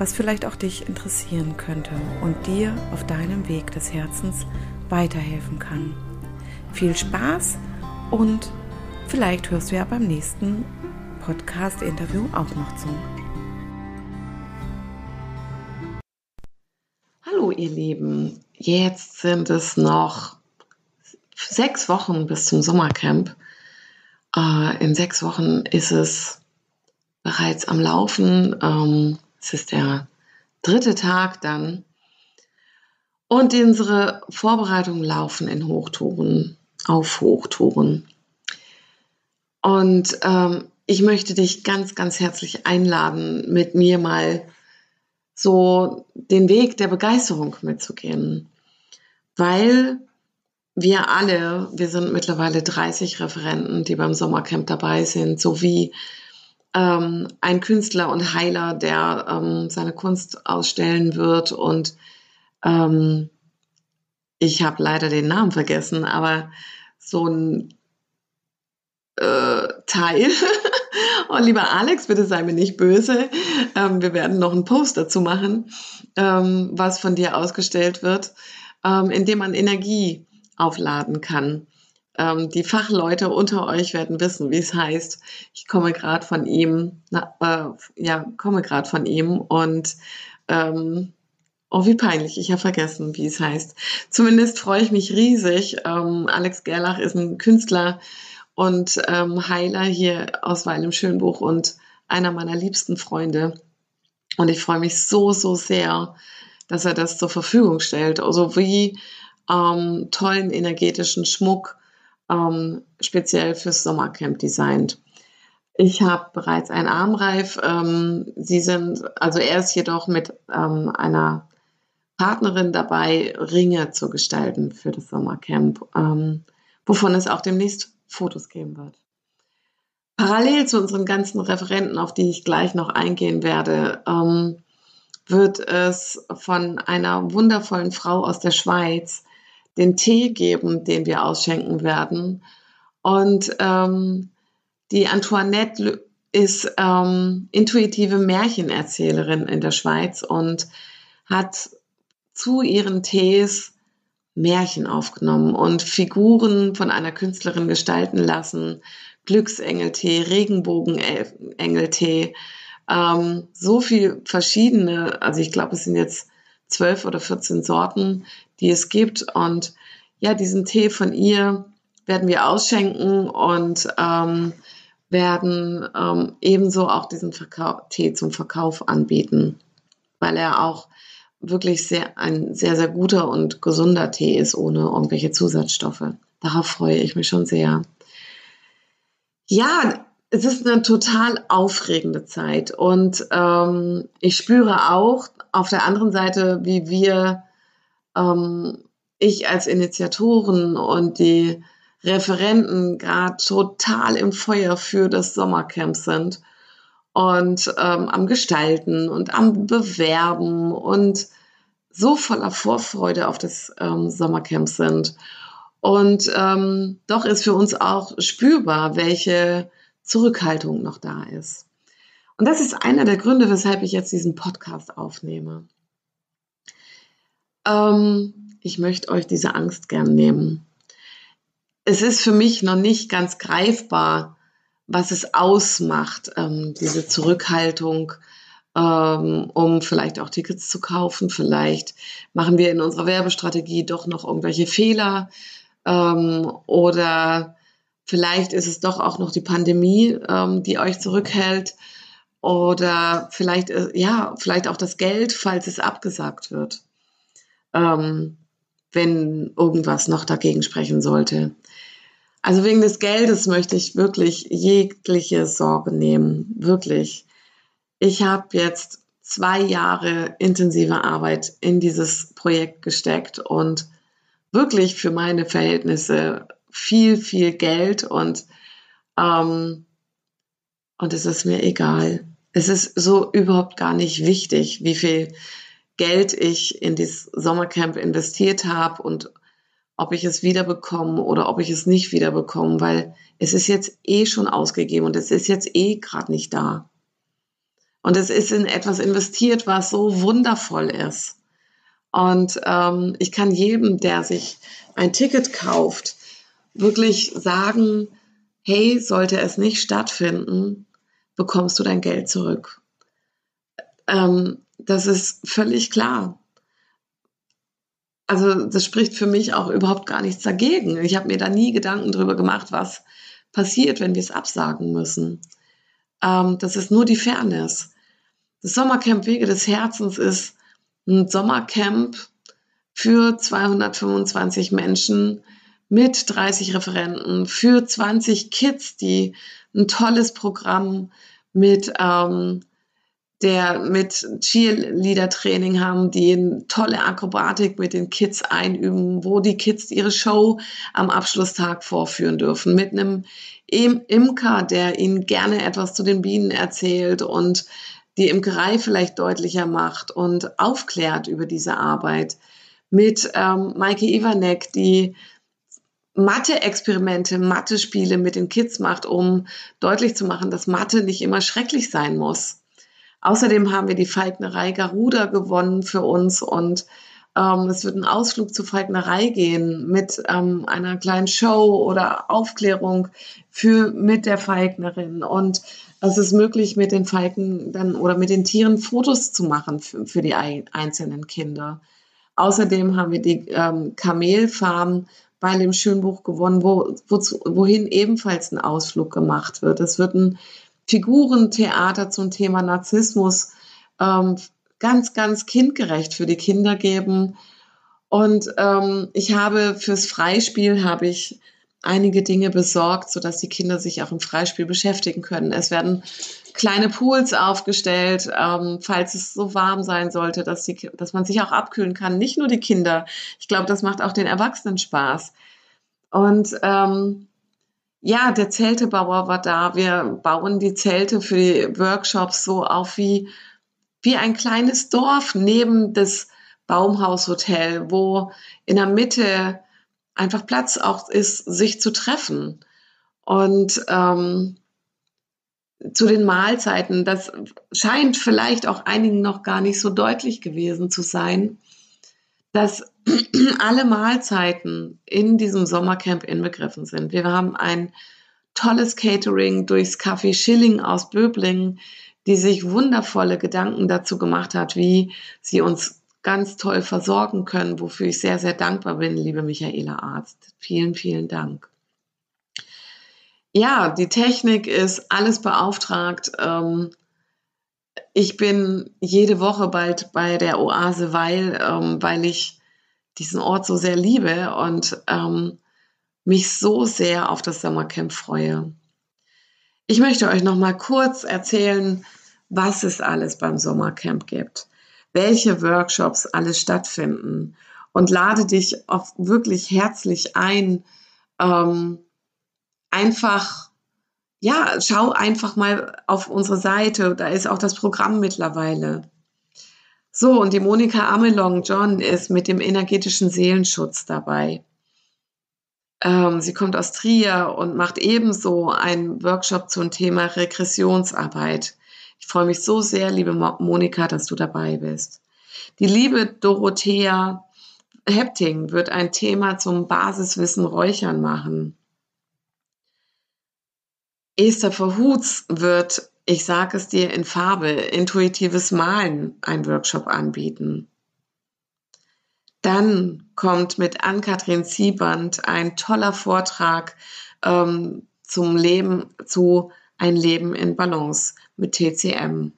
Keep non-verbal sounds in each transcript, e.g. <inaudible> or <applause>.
was vielleicht auch dich interessieren könnte und dir auf deinem Weg des Herzens weiterhelfen kann. Viel Spaß und vielleicht hörst du ja beim nächsten Podcast-Interview auch noch zu. Hallo ihr Lieben, jetzt sind es noch sechs Wochen bis zum Sommercamp. Äh, in sechs Wochen ist es bereits am Laufen. Es ist der dritte Tag dann. Und unsere Vorbereitungen laufen in Hochtouren, auf Hochtouren. Und ähm, ich möchte dich ganz, ganz herzlich einladen, mit mir mal so den Weg der Begeisterung mitzugehen. Weil wir alle, wir sind mittlerweile 30 Referenten, die beim Sommercamp dabei sind, sowie ähm, ein Künstler und Heiler, der ähm, seine Kunst ausstellen wird. Und ähm, ich habe leider den Namen vergessen, aber so ein äh, Teil. <laughs> Und lieber Alex, bitte sei mir nicht böse. Ähm, wir werden noch einen Post dazu machen, ähm, was von dir ausgestellt wird, ähm, in dem man Energie aufladen kann. Ähm, die Fachleute unter euch werden wissen, wie es heißt. Ich komme gerade von ihm, na, äh, ja, komme gerade von ihm und ähm, Oh, wie peinlich, ich habe vergessen, wie es heißt. Zumindest freue ich mich riesig. Ähm, Alex Gerlach ist ein Künstler und ähm, Heiler hier aus Weil im Schönbuch und einer meiner liebsten Freunde. Und ich freue mich so, so sehr, dass er das zur Verfügung stellt. Also wie ähm, tollen energetischen Schmuck ähm, speziell fürs Sommercamp designt. Ich habe bereits einen Armreif. Ähm, sie sind, also er ist jedoch mit ähm, einer Partnerin dabei, Ringe zu gestalten für das Sommercamp, ähm, wovon es auch demnächst Fotos geben wird. Parallel zu unseren ganzen Referenten, auf die ich gleich noch eingehen werde, ähm, wird es von einer wundervollen Frau aus der Schweiz den Tee geben, den wir ausschenken werden. Und ähm, die Antoinette ist ähm, intuitive Märchenerzählerin in der Schweiz und hat zu ihren Tees Märchen aufgenommen und Figuren von einer Künstlerin gestalten lassen. Glücksengeltee, Regenbogenengeltee, ähm, so viel verschiedene, also ich glaube, es sind jetzt zwölf oder 14 Sorten, die es gibt. Und ja, diesen Tee von ihr werden wir ausschenken und ähm, werden ähm, ebenso auch diesen Verkau Tee zum Verkauf anbieten, weil er auch wirklich sehr, ein sehr, sehr guter und gesunder Tee ist, ohne irgendwelche Zusatzstoffe. Darauf freue ich mich schon sehr. Ja, es ist eine total aufregende Zeit und ähm, ich spüre auch auf der anderen Seite, wie wir ähm, ich als Initiatoren und die Referenten gerade total im Feuer für das Sommercamp sind und ähm, am Gestalten und am Bewerben und so voller Vorfreude auf das ähm, Sommercamp sind. Und ähm, doch ist für uns auch spürbar, welche Zurückhaltung noch da ist. Und das ist einer der Gründe, weshalb ich jetzt diesen Podcast aufnehme. Ähm, ich möchte euch diese Angst gern nehmen. Es ist für mich noch nicht ganz greifbar, was es ausmacht, ähm, diese Zurückhaltung, ähm, um vielleicht auch Tickets zu kaufen. Vielleicht machen wir in unserer Werbestrategie doch noch irgendwelche Fehler ähm, oder vielleicht ist es doch auch noch die Pandemie, ähm, die euch zurückhält. oder vielleicht, äh, ja, vielleicht auch das Geld, falls es abgesagt wird, ähm, wenn irgendwas noch dagegen sprechen sollte. Also wegen des Geldes möchte ich wirklich jegliche Sorge nehmen, wirklich. Ich habe jetzt zwei Jahre intensive Arbeit in dieses Projekt gesteckt und wirklich für meine Verhältnisse viel, viel Geld und, ähm, und es ist mir egal. Es ist so überhaupt gar nicht wichtig, wie viel Geld ich in dieses Sommercamp investiert habe und ob ich es wiederbekomme oder ob ich es nicht wiederbekomme, weil es ist jetzt eh schon ausgegeben und es ist jetzt eh gerade nicht da. Und es ist in etwas investiert, was so wundervoll ist. Und ähm, ich kann jedem, der sich ein Ticket kauft, wirklich sagen, hey, sollte es nicht stattfinden, bekommst du dein Geld zurück. Ähm, das ist völlig klar. Also das spricht für mich auch überhaupt gar nichts dagegen. Ich habe mir da nie Gedanken darüber gemacht, was passiert, wenn wir es absagen müssen. Ähm, das ist nur die Fairness. Das Sommercamp Wege des Herzens ist ein Sommercamp für 225 Menschen mit 30 Referenten, für 20 Kids, die ein tolles Programm mit ähm, der mit Cheerleader-Training haben, die eine tolle Akrobatik mit den Kids einüben, wo die Kids ihre Show am Abschlusstag vorführen dürfen, mit einem Imker, der ihnen gerne etwas zu den Bienen erzählt und die Imkerei vielleicht deutlicher macht und aufklärt über diese Arbeit. Mit ähm, Maike Iwanek, die Mathe-Experimente, Mathe-Spiele mit den Kids macht, um deutlich zu machen, dass Mathe nicht immer schrecklich sein muss. Außerdem haben wir die Falknerei Garuda gewonnen für uns und ähm, es wird ein Ausflug zur Falknerei gehen mit ähm, einer kleinen Show oder Aufklärung für mit der Falknerin und es ist möglich, mit den Falken dann oder mit den Tieren Fotos zu machen für, für die einzelnen Kinder. Außerdem haben wir die ähm, Kamelfarm bei dem Schönbuch gewonnen, wo, wozu, wohin ebenfalls ein Ausflug gemacht wird. Es wird ein Figurentheater zum Thema Narzissmus ähm, ganz, ganz kindgerecht für die Kinder geben. Und ähm, ich habe fürs Freispiel habe ich einige Dinge besorgt, sodass die Kinder sich auch im Freispiel beschäftigen können. Es werden kleine Pools aufgestellt, ähm, falls es so warm sein sollte, dass, die, dass man sich auch abkühlen kann. Nicht nur die Kinder. Ich glaube, das macht auch den Erwachsenen Spaß. Und ähm, ja, der Zeltebauer war da. Wir bauen die Zelte für die Workshops so auf wie, wie ein kleines Dorf neben das Baumhaushotel, wo in der Mitte einfach Platz auch ist, sich zu treffen. Und ähm, zu den Mahlzeiten, das scheint vielleicht auch einigen noch gar nicht so deutlich gewesen zu sein, dass <clears throat> alle Mahlzeiten in diesem Sommercamp inbegriffen sind. Wir haben ein tolles Catering durchs Café Schilling aus Böblingen, die sich wundervolle Gedanken dazu gemacht hat, wie sie uns ganz toll versorgen können, wofür ich sehr, sehr dankbar bin, liebe Michaela Arzt. Vielen, vielen Dank. Ja, die Technik ist alles beauftragt. Ähm, ich bin jede Woche bald bei der Oase Weil, ähm, weil ich diesen Ort so sehr liebe und ähm, mich so sehr auf das Sommercamp freue. Ich möchte euch noch mal kurz erzählen, was es alles beim Sommercamp gibt, welche Workshops alles stattfinden und lade dich wirklich herzlich ein, ähm, einfach ja, schau einfach mal auf unsere Seite, da ist auch das Programm mittlerweile. So, und die Monika Amelong John ist mit dem energetischen Seelenschutz dabei. Ähm, sie kommt aus Trier und macht ebenso einen Workshop zum Thema Regressionsarbeit. Ich freue mich so sehr, liebe Monika, dass du dabei bist. Die liebe Dorothea Hepting wird ein Thema zum Basiswissen Räuchern machen. Esther Verhutz wird ich sage es dir in Farbe, intuitives Malen ein Workshop anbieten. Dann kommt mit Ann-Kathrin Sieband ein toller Vortrag ähm, zum Leben, zu ein Leben in Balance mit TCM.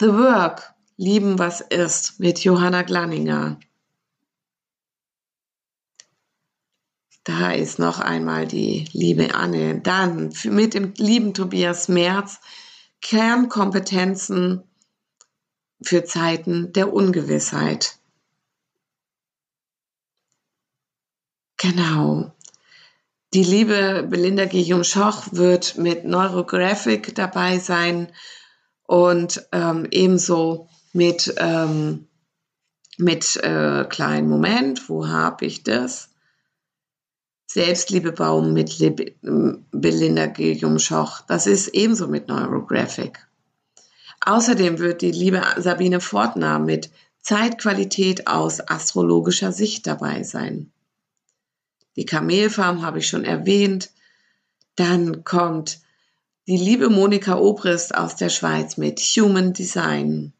The Work, Lieben was ist mit Johanna Glanninger. Da ist noch einmal die liebe Anne. Dann mit dem lieben Tobias Merz Kernkompetenzen für Zeiten der Ungewissheit. Genau. Die liebe Belinda Guillaume-Schoch wird mit Neurographic dabei sein und ähm, ebenso mit, ähm, mit äh, kleinen Moment, wo habe ich das? Selbstliebebaum mit Lib Belinda Guillaume-Schoch. Das ist ebenso mit Neurographic. Außerdem wird die liebe Sabine Fortner mit Zeitqualität aus astrologischer Sicht dabei sein. Die Kamelfarm habe ich schon erwähnt. Dann kommt die liebe Monika Obrist aus der Schweiz mit Human Design.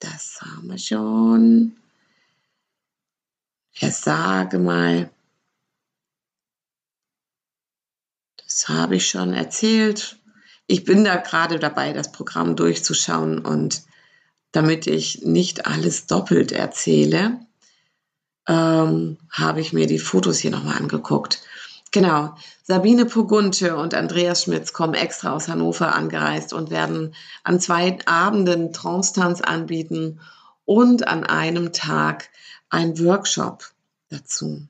Das haben wir schon. Ja, sage mal. Das habe ich schon erzählt. Ich bin da gerade dabei, das Programm durchzuschauen und damit ich nicht alles doppelt erzähle, ähm, habe ich mir die Fotos hier nochmal angeguckt. Genau, Sabine Pogunte und Andreas Schmitz kommen extra aus Hannover angereist und werden an zwei Abenden Trance-Tanz anbieten und an einem Tag ein Workshop dazu.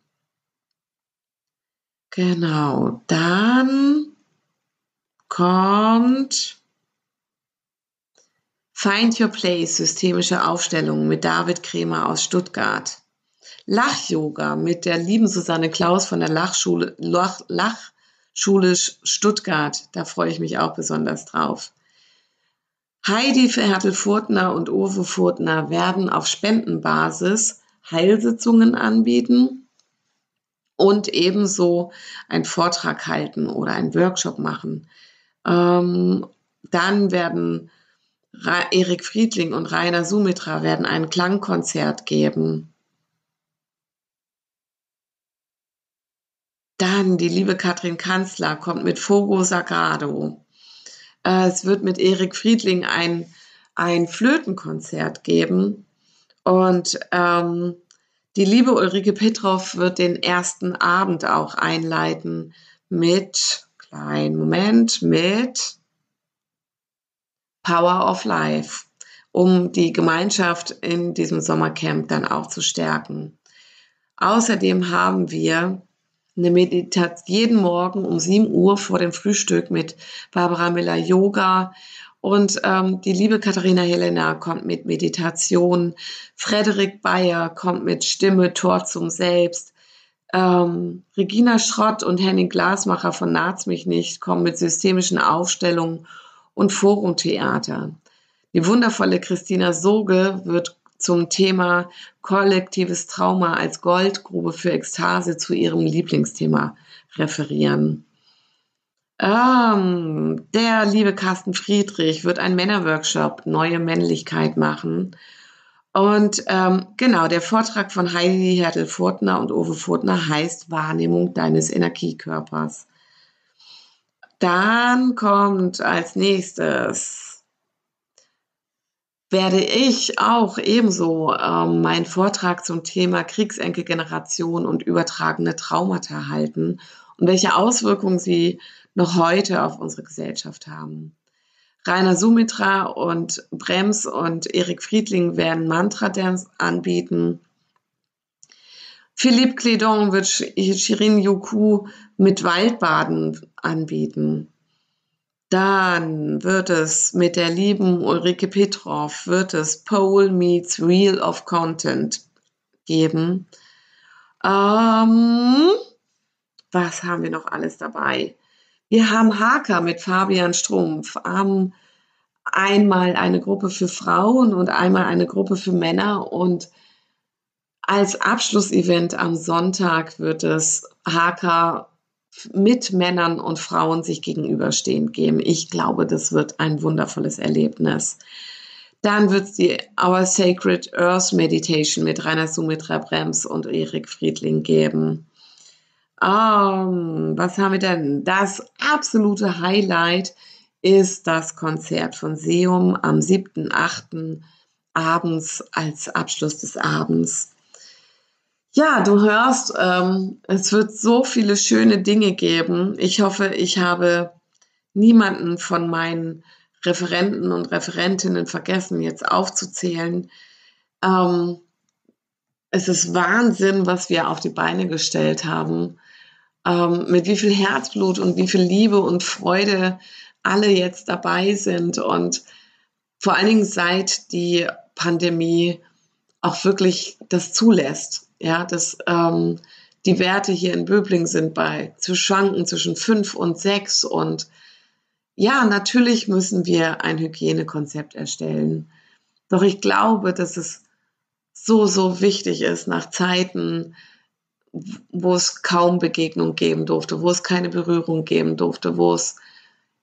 Genau, dann kommt Find Your Place, systemische Aufstellung mit David Kremer aus Stuttgart. Lach-Yoga mit der lieben Susanne Klaus von der Lachschule, Lach, Lachschule Stuttgart. Da freue ich mich auch besonders drauf. Heidi Hertel-Furtner und Uwe Furtner werden auf Spendenbasis Heilsitzungen anbieten und ebenso einen Vortrag halten oder einen Workshop machen. Ähm, dann werden Erik Friedling und Rainer Sumitra werden ein Klangkonzert geben. Dann die liebe Katrin Kanzler kommt mit Fogo Sagrado. Äh, es wird mit Erik Friedling ein, ein Flötenkonzert geben. Und ähm, die liebe Ulrike Petroff wird den ersten Abend auch einleiten mit, kleinen Moment, mit Power of Life, um die Gemeinschaft in diesem Sommercamp dann auch zu stärken. Außerdem haben wir eine Meditation jeden Morgen um 7 Uhr vor dem Frühstück mit Barbara Miller Yoga. Und ähm, die liebe Katharina Helena kommt mit Meditation. Frederik Bayer kommt mit Stimme, Tor zum Selbst. Ähm, Regina Schrott und Henning Glasmacher von Naz mich nicht kommen mit systemischen Aufstellungen und Forumtheater. Die wundervolle Christina Soge wird zum Thema kollektives Trauma als Goldgrube für Ekstase zu ihrem Lieblingsthema referieren. Ähm, der liebe Carsten Friedrich wird einen Männerworkshop Neue Männlichkeit machen. Und ähm, genau, der Vortrag von Heidi Hertel-Furtner und Uwe Furtner heißt Wahrnehmung deines Energiekörpers. Dann kommt als nächstes werde ich auch ebenso ähm, meinen Vortrag zum Thema Kriegsenkelgeneration und übertragene Traumata halten und welche Auswirkungen sie noch heute auf unsere Gesellschaft haben. Rainer Sumitra und Brems und Erik Friedling werden Mantra-Dance anbieten. Philippe Clédon wird Shirin Yuku mit Waldbaden anbieten. Dann wird es mit der lieben Ulrike Petrov, wird es Pole Meets Real of Content geben. Ähm, was haben wir noch alles dabei? Wir haben Haka mit Fabian Strumpf, haben einmal eine Gruppe für Frauen und einmal eine Gruppe für Männer und als Abschlussevent am Sonntag wird es Haka mit Männern und Frauen sich gegenüberstehend geben. Ich glaube, das wird ein wundervolles Erlebnis. Dann wird es die Our Sacred Earth Meditation mit Rainer Sumitra Brems und Erik Friedling geben. Um, was haben wir denn? Das absolute Highlight ist das Konzert von Seum am 7.8. abends als Abschluss des Abends. Ja, du hörst, ähm, es wird so viele schöne Dinge geben. Ich hoffe, ich habe niemanden von meinen Referenten und Referentinnen vergessen, jetzt aufzuzählen. Ähm, es ist Wahnsinn, was wir auf die Beine gestellt haben. Ähm, mit wie viel Herzblut und wie viel Liebe und Freude alle jetzt dabei sind und vor allen Dingen seit die Pandemie auch wirklich das zulässt. Ja, dass ähm, die Werte hier in Böbling sind bei zu schwanken zwischen fünf und sechs und ja, natürlich müssen wir ein Hygienekonzept erstellen. Doch ich glaube, dass es so, so wichtig ist nach Zeiten, wo es kaum Begegnung geben durfte, wo es keine Berührung geben durfte, wo es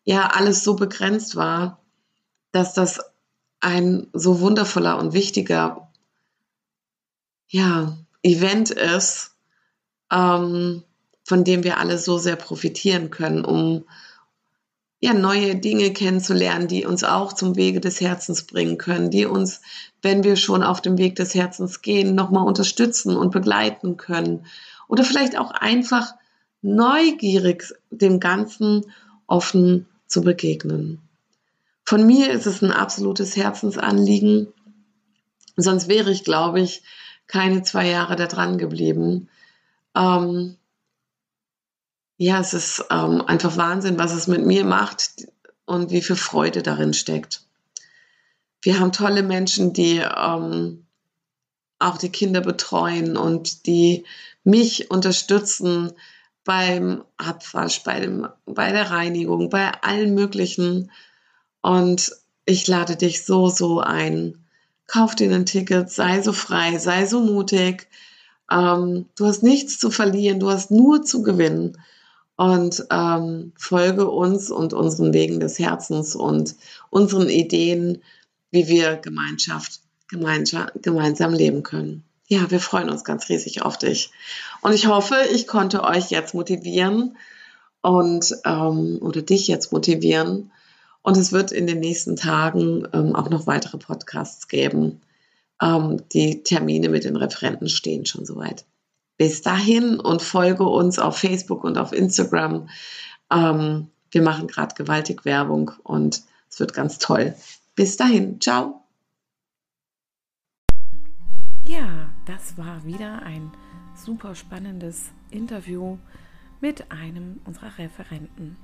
ja alles so begrenzt war, dass das ein so wundervoller und wichtiger ja, Event ist, ähm, von dem wir alle so sehr profitieren können, um ja, neue Dinge kennenzulernen, die uns auch zum Wege des Herzens bringen können, die uns, wenn wir schon auf dem Weg des Herzens gehen, nochmal unterstützen und begleiten können. Oder vielleicht auch einfach neugierig dem Ganzen offen zu begegnen. Von mir ist es ein absolutes Herzensanliegen. Sonst wäre ich, glaube ich, keine zwei Jahre da dran geblieben. Ähm, ja, es ist ähm, einfach Wahnsinn, was es mit mir macht und wie viel Freude darin steckt. Wir haben tolle Menschen, die ähm, auch die Kinder betreuen und die mich unterstützen beim Abwasch, bei, dem, bei der Reinigung, bei allen möglichen. Und ich lade dich so, so ein. Kauf dir ein Ticket, sei so frei, sei so mutig. Ähm, du hast nichts zu verlieren, du hast nur zu gewinnen und ähm, folge uns und unseren Wegen des Herzens und unseren Ideen, wie wir Gemeinschaft gemeinsam, gemeinsam leben können. Ja, wir freuen uns ganz riesig auf dich. Und ich hoffe, ich konnte euch jetzt motivieren und ähm, oder dich jetzt motivieren. Und es wird in den nächsten Tagen ähm, auch noch weitere Podcasts geben. Ähm, die Termine mit den Referenten stehen schon soweit bis dahin und folge uns auf Facebook und auf Instagram. Ähm, wir machen gerade gewaltig Werbung und es wird ganz toll. Bis dahin, ciao. Ja, das war wieder ein super spannendes Interview mit einem unserer Referenten.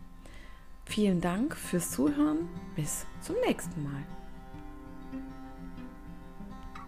Vielen Dank fürs Zuhören. Bis zum nächsten Mal.